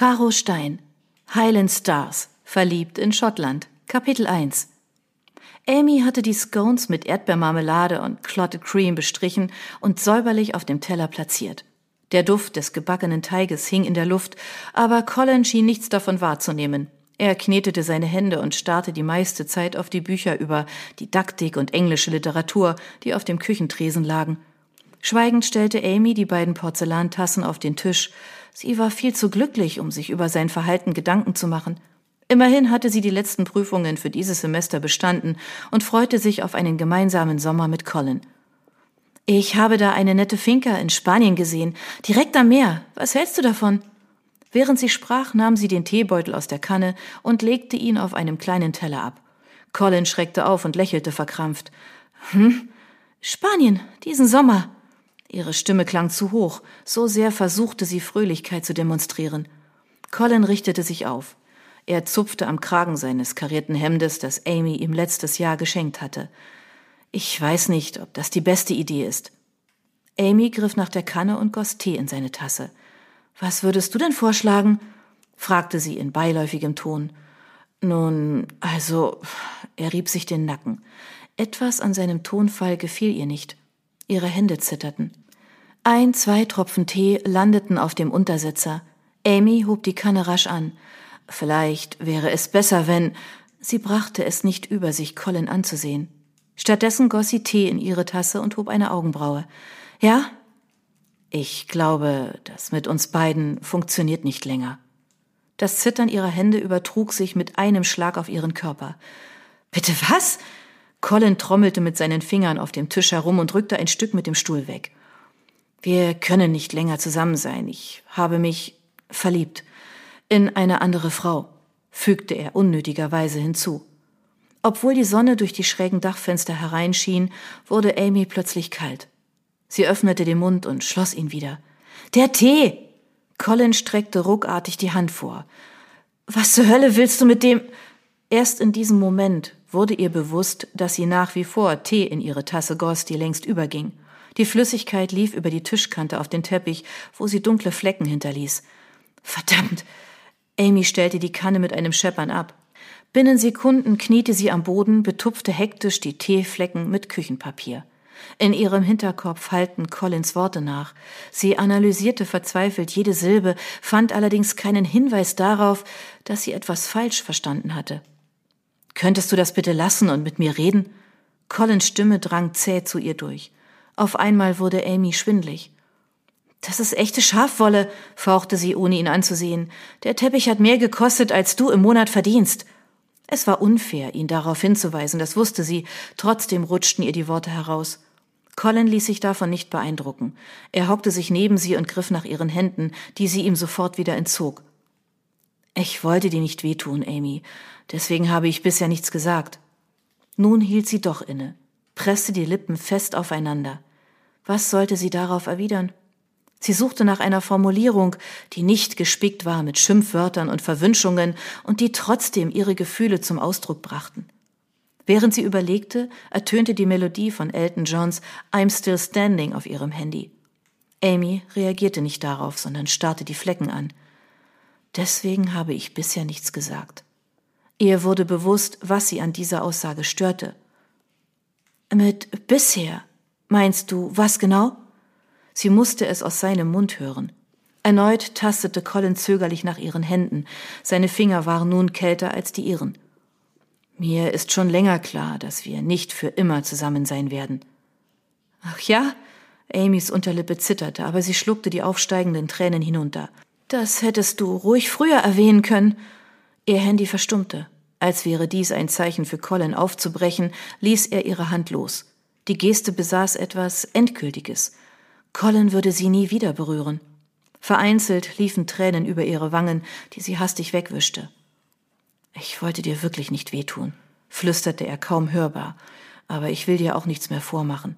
Caro Stein, Highland Stars, verliebt in Schottland, Kapitel 1. Amy hatte die Scones mit Erdbeermarmelade und Clotted Cream bestrichen und säuberlich auf dem Teller platziert. Der Duft des gebackenen Teiges hing in der Luft, aber Colin schien nichts davon wahrzunehmen. Er knetete seine Hände und starrte die meiste Zeit auf die Bücher über Didaktik und englische Literatur, die auf dem Küchentresen lagen. Schweigend stellte Amy die beiden Porzellantassen auf den Tisch. Sie war viel zu glücklich, um sich über sein Verhalten Gedanken zu machen. Immerhin hatte sie die letzten Prüfungen für dieses Semester bestanden und freute sich auf einen gemeinsamen Sommer mit Colin. Ich habe da eine nette Finca in Spanien gesehen, direkt am Meer. Was hältst du davon? Während sie sprach, nahm sie den Teebeutel aus der Kanne und legte ihn auf einem kleinen Teller ab. Colin schreckte auf und lächelte verkrampft. Hm? Spanien, diesen Sommer. Ihre Stimme klang zu hoch, so sehr versuchte sie Fröhlichkeit zu demonstrieren. Colin richtete sich auf. Er zupfte am Kragen seines karierten Hemdes, das Amy ihm letztes Jahr geschenkt hatte. Ich weiß nicht, ob das die beste Idee ist. Amy griff nach der Kanne und goss Tee in seine Tasse. Was würdest du denn vorschlagen? fragte sie in beiläufigem Ton. Nun, also, er rieb sich den Nacken. Etwas an seinem Tonfall gefiel ihr nicht. Ihre Hände zitterten. Ein, zwei Tropfen Tee landeten auf dem Untersetzer. Amy hob die Kanne rasch an. Vielleicht wäre es besser, wenn. Sie brachte es nicht über sich, Colin anzusehen. Stattdessen goss sie Tee in ihre Tasse und hob eine Augenbraue. Ja? Ich glaube, das mit uns beiden funktioniert nicht länger. Das Zittern ihrer Hände übertrug sich mit einem Schlag auf ihren Körper. Bitte was? Colin trommelte mit seinen Fingern auf dem Tisch herum und rückte ein Stück mit dem Stuhl weg. Wir können nicht länger zusammen sein. Ich habe mich verliebt in eine andere Frau, fügte er unnötigerweise hinzu. Obwohl die Sonne durch die schrägen Dachfenster hereinschien, wurde Amy plötzlich kalt. Sie öffnete den Mund und schloss ihn wieder. Der Tee! Colin streckte ruckartig die Hand vor. Was zur Hölle willst du mit dem? Erst in diesem Moment wurde ihr bewusst, dass sie nach wie vor Tee in ihre Tasse goss, die längst überging. Die Flüssigkeit lief über die Tischkante auf den Teppich, wo sie dunkle Flecken hinterließ. Verdammt! Amy stellte die Kanne mit einem Scheppern ab. Binnen Sekunden kniete sie am Boden, betupfte hektisch die Teeflecken mit Küchenpapier. In ihrem Hinterkopf hallten Collins Worte nach. Sie analysierte verzweifelt jede Silbe, fand allerdings keinen Hinweis darauf, dass sie etwas falsch verstanden hatte. Könntest du das bitte lassen und mit mir reden? Collins Stimme drang zäh zu ihr durch. Auf einmal wurde Amy schwindlig. Das ist echte Schafwolle, fauchte sie, ohne ihn anzusehen. Der Teppich hat mehr gekostet, als du im Monat verdienst. Es war unfair, ihn darauf hinzuweisen, das wusste sie, trotzdem rutschten ihr die Worte heraus. Colin ließ sich davon nicht beeindrucken. Er hockte sich neben sie und griff nach ihren Händen, die sie ihm sofort wieder entzog. Ich wollte dir nicht wehtun, Amy, deswegen habe ich bisher nichts gesagt. Nun hielt sie doch inne, presste die Lippen fest aufeinander. Was sollte sie darauf erwidern? Sie suchte nach einer Formulierung, die nicht gespickt war mit Schimpfwörtern und Verwünschungen und die trotzdem ihre Gefühle zum Ausdruck brachten. Während sie überlegte, ertönte die Melodie von Elton Johns I'm Still Standing auf ihrem Handy. Amy reagierte nicht darauf, sondern starrte die Flecken an. Deswegen habe ich bisher nichts gesagt. Ihr wurde bewusst, was sie an dieser Aussage störte. Mit bisher meinst du was genau? Sie musste es aus seinem Mund hören. Erneut tastete Colin zögerlich nach ihren Händen. Seine Finger waren nun kälter als die ihren. Mir ist schon länger klar, dass wir nicht für immer zusammen sein werden. Ach ja? Amys Unterlippe zitterte, aber sie schluckte die aufsteigenden Tränen hinunter. Das hättest du ruhig früher erwähnen können. Ihr Handy verstummte. Als wäre dies ein Zeichen für Colin aufzubrechen, ließ er ihre Hand los. Die Geste besaß etwas Endgültiges. Colin würde sie nie wieder berühren. Vereinzelt liefen Tränen über ihre Wangen, die sie hastig wegwischte. Ich wollte dir wirklich nicht wehtun, flüsterte er kaum hörbar, aber ich will dir auch nichts mehr vormachen.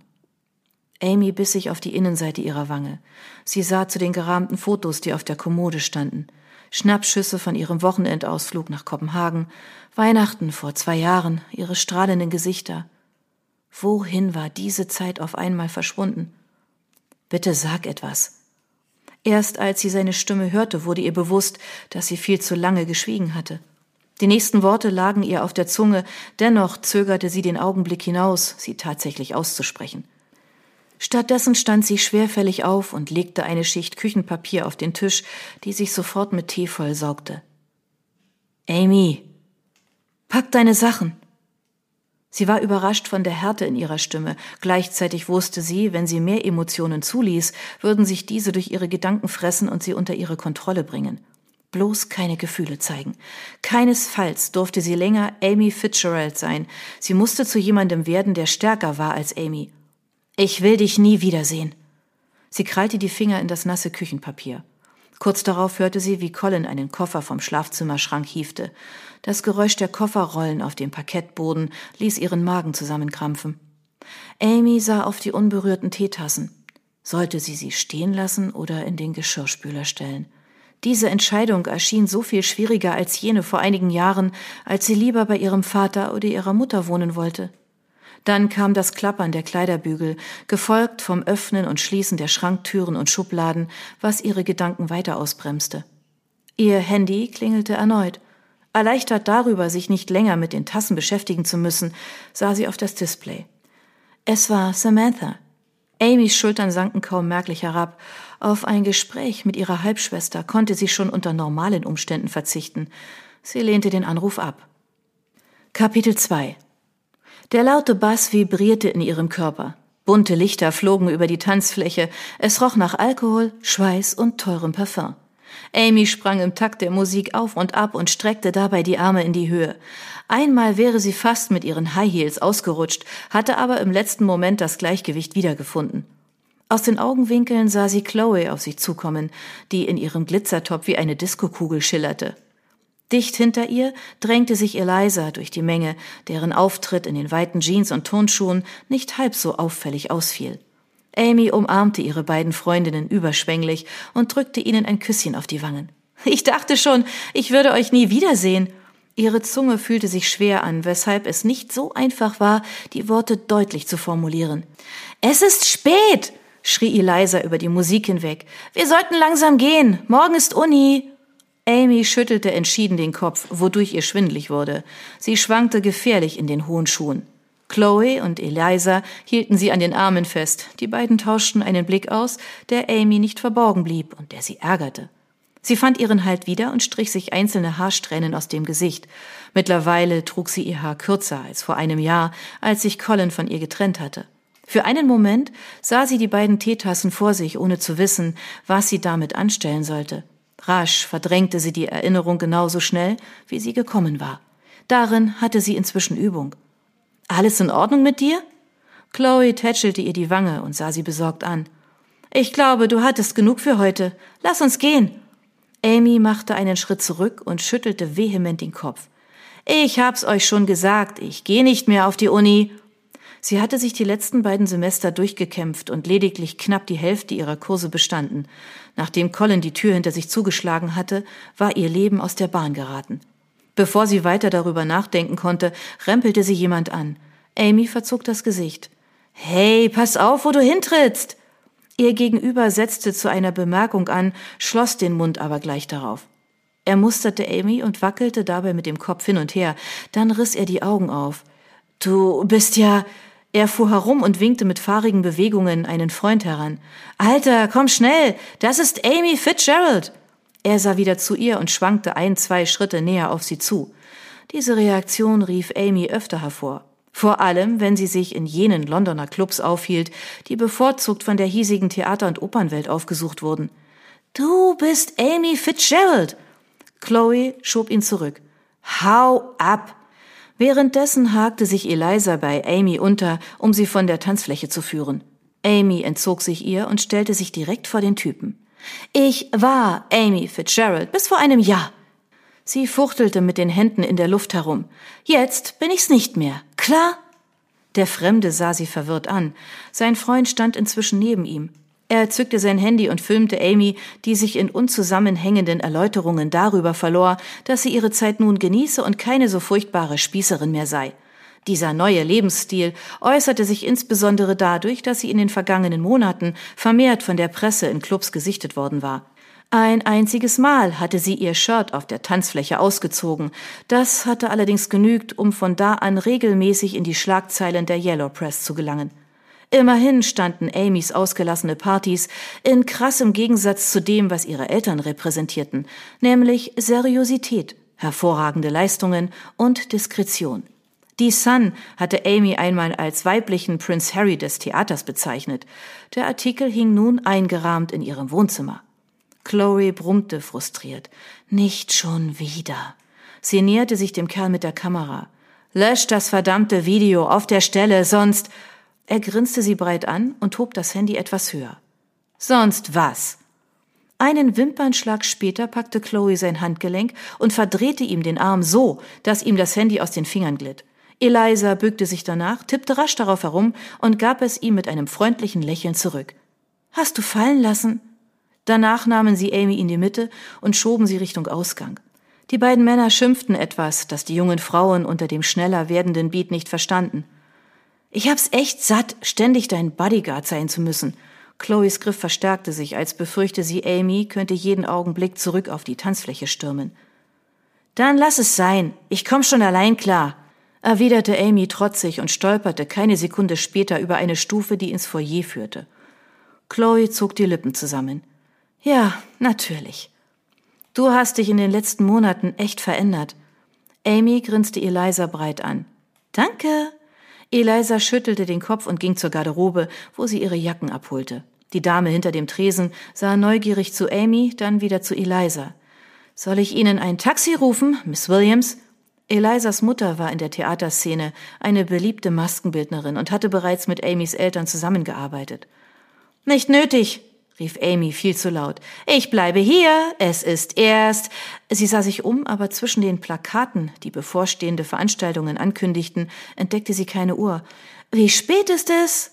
Amy biss sich auf die Innenseite ihrer Wange. Sie sah zu den gerahmten Fotos, die auf der Kommode standen. Schnappschüsse von ihrem Wochenendausflug nach Kopenhagen, Weihnachten vor zwei Jahren, ihre strahlenden Gesichter. Wohin war diese Zeit auf einmal verschwunden? Bitte sag etwas. Erst als sie seine Stimme hörte, wurde ihr bewusst, dass sie viel zu lange geschwiegen hatte. Die nächsten Worte lagen ihr auf der Zunge, dennoch zögerte sie den Augenblick hinaus, sie tatsächlich auszusprechen. Stattdessen stand sie schwerfällig auf und legte eine Schicht Küchenpapier auf den Tisch, die sich sofort mit Tee vollsaugte. Amy, pack deine Sachen. Sie war überrascht von der Härte in ihrer Stimme. Gleichzeitig wusste sie, wenn sie mehr Emotionen zuließ, würden sich diese durch ihre Gedanken fressen und sie unter ihre Kontrolle bringen. Bloß keine Gefühle zeigen. Keinesfalls durfte sie länger Amy Fitzgerald sein. Sie musste zu jemandem werden, der stärker war als Amy. Ich will dich nie wiedersehen. Sie krallte die Finger in das nasse Küchenpapier. Kurz darauf hörte sie, wie Colin einen Koffer vom Schlafzimmerschrank hiefte. Das Geräusch der Kofferrollen auf dem Parkettboden ließ ihren Magen zusammenkrampfen. Amy sah auf die unberührten Teetassen. Sollte sie sie stehen lassen oder in den Geschirrspüler stellen? Diese Entscheidung erschien so viel schwieriger als jene vor einigen Jahren, als sie lieber bei ihrem Vater oder ihrer Mutter wohnen wollte. Dann kam das Klappern der Kleiderbügel, gefolgt vom Öffnen und Schließen der Schranktüren und Schubladen, was ihre Gedanken weiter ausbremste. Ihr Handy klingelte erneut. Erleichtert darüber, sich nicht länger mit den Tassen beschäftigen zu müssen, sah sie auf das Display. Es war Samantha. Amys Schultern sanken kaum merklich herab. Auf ein Gespräch mit ihrer Halbschwester konnte sie schon unter normalen Umständen verzichten. Sie lehnte den Anruf ab. Kapitel 2 der laute Bass vibrierte in ihrem Körper. Bunte Lichter flogen über die Tanzfläche. Es roch nach Alkohol, Schweiß und teurem Parfum. Amy sprang im Takt der Musik auf und ab und streckte dabei die Arme in die Höhe. Einmal wäre sie fast mit ihren High Heels ausgerutscht, hatte aber im letzten Moment das Gleichgewicht wiedergefunden. Aus den Augenwinkeln sah sie Chloe auf sich zukommen, die in ihrem Glitzertop wie eine Diskokugel schillerte. Dicht hinter ihr drängte sich Eliza durch die Menge, deren Auftritt in den weiten Jeans und Turnschuhen nicht halb so auffällig ausfiel. Amy umarmte ihre beiden Freundinnen überschwänglich und drückte ihnen ein Küsschen auf die Wangen. Ich dachte schon, ich würde euch nie wiedersehen. Ihre Zunge fühlte sich schwer an, weshalb es nicht so einfach war, die Worte deutlich zu formulieren. Es ist spät, schrie Eliza über die Musik hinweg. Wir sollten langsam gehen. Morgen ist Uni. Amy schüttelte entschieden den Kopf, wodurch ihr schwindlig wurde. Sie schwankte gefährlich in den hohen Schuhen. Chloe und Eliza hielten sie an den Armen fest. Die beiden tauschten einen Blick aus, der Amy nicht verborgen blieb und der sie ärgerte. Sie fand ihren Halt wieder und strich sich einzelne Haarsträhnen aus dem Gesicht. Mittlerweile trug sie ihr Haar kürzer als vor einem Jahr, als sich Colin von ihr getrennt hatte. Für einen Moment sah sie die beiden Teetassen vor sich, ohne zu wissen, was sie damit anstellen sollte. Rasch verdrängte sie die Erinnerung genauso schnell, wie sie gekommen war. Darin hatte sie inzwischen Übung. Alles in Ordnung mit dir? Chloe tätschelte ihr die Wange und sah sie besorgt an. Ich glaube, du hattest genug für heute. Lass uns gehen. Amy machte einen Schritt zurück und schüttelte vehement den Kopf. Ich hab's euch schon gesagt, ich gehe nicht mehr auf die Uni. Sie hatte sich die letzten beiden Semester durchgekämpft und lediglich knapp die Hälfte ihrer Kurse bestanden. Nachdem Colin die Tür hinter sich zugeschlagen hatte, war ihr Leben aus der Bahn geraten. Bevor sie weiter darüber nachdenken konnte, rempelte sie jemand an. Amy verzog das Gesicht. Hey, pass auf, wo du hintrittst! Ihr Gegenüber setzte zu einer Bemerkung an, schloss den Mund aber gleich darauf. Er musterte Amy und wackelte dabei mit dem Kopf hin und her. Dann riss er die Augen auf. Du bist ja. Er fuhr herum und winkte mit fahrigen Bewegungen einen Freund heran. Alter, komm schnell, das ist Amy Fitzgerald. Er sah wieder zu ihr und schwankte ein, zwei Schritte näher auf sie zu. Diese Reaktion rief Amy öfter hervor. Vor allem, wenn sie sich in jenen Londoner Clubs aufhielt, die bevorzugt von der hiesigen Theater- und Opernwelt aufgesucht wurden. Du bist Amy Fitzgerald. Chloe schob ihn zurück. Hau ab! Währenddessen hakte sich Eliza bei Amy unter, um sie von der Tanzfläche zu führen. Amy entzog sich ihr und stellte sich direkt vor den Typen. Ich war Amy Fitzgerald bis vor einem Jahr. Sie fuchtelte mit den Händen in der Luft herum. Jetzt bin ich's nicht mehr. Klar? Der Fremde sah sie verwirrt an. Sein Freund stand inzwischen neben ihm. Er zückte sein Handy und filmte Amy, die sich in unzusammenhängenden Erläuterungen darüber verlor, dass sie ihre Zeit nun genieße und keine so furchtbare Spießerin mehr sei. Dieser neue Lebensstil äußerte sich insbesondere dadurch, dass sie in den vergangenen Monaten vermehrt von der Presse in Clubs gesichtet worden war. Ein einziges Mal hatte sie ihr Shirt auf der Tanzfläche ausgezogen. Das hatte allerdings genügt, um von da an regelmäßig in die Schlagzeilen der Yellow Press zu gelangen. Immerhin standen Amys ausgelassene Partys in krassem Gegensatz zu dem, was ihre Eltern repräsentierten, nämlich Seriosität, hervorragende Leistungen und Diskretion. Die Sun hatte Amy einmal als weiblichen Prince Harry des Theaters bezeichnet. Der Artikel hing nun eingerahmt in ihrem Wohnzimmer. Chloe brummte frustriert. Nicht schon wieder. Sie näherte sich dem Kerl mit der Kamera. Lösch das verdammte Video auf der Stelle, sonst. Er grinste sie breit an und hob das Handy etwas höher. Sonst was? Einen Wimpernschlag später packte Chloe sein Handgelenk und verdrehte ihm den Arm so, dass ihm das Handy aus den Fingern glitt. Eliza bückte sich danach, tippte rasch darauf herum und gab es ihm mit einem freundlichen Lächeln zurück. Hast du fallen lassen? Danach nahmen sie Amy in die Mitte und schoben sie Richtung Ausgang. Die beiden Männer schimpften etwas, das die jungen Frauen unter dem schneller werdenden Beat nicht verstanden. Ich hab's echt satt, ständig dein Bodyguard sein zu müssen. Chloes Griff verstärkte sich, als befürchte sie, Amy könnte jeden Augenblick zurück auf die Tanzfläche stürmen. Dann lass es sein, ich komm schon allein klar, erwiderte Amy trotzig und stolperte keine Sekunde später über eine Stufe, die ins Foyer führte. Chloe zog die Lippen zusammen. Ja, natürlich. Du hast dich in den letzten Monaten echt verändert. Amy grinste Eliza breit an. Danke. Eliza schüttelte den Kopf und ging zur Garderobe, wo sie ihre Jacken abholte. Die Dame hinter dem Tresen sah neugierig zu Amy, dann wieder zu Eliza. Soll ich Ihnen ein Taxi rufen, Miss Williams? Elizas Mutter war in der Theaterszene eine beliebte Maskenbildnerin und hatte bereits mit Amys Eltern zusammengearbeitet. Nicht nötig, rief Amy viel zu laut. Ich bleibe hier, es ist erst. Sie sah sich um, aber zwischen den Plakaten, die bevorstehende Veranstaltungen ankündigten, entdeckte sie keine Uhr. Wie spät ist es?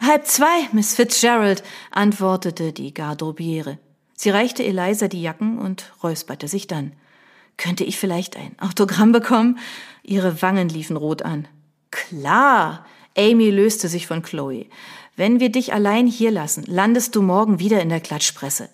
Halb zwei, Miss Fitzgerald, antwortete die Garderobiere. Sie reichte Eliza die Jacken und räusperte sich dann. Könnte ich vielleicht ein Autogramm bekommen? Ihre Wangen liefen rot an. Klar. Amy löste sich von Chloe. Wenn wir dich allein hier lassen, landest du morgen wieder in der Klatschpresse.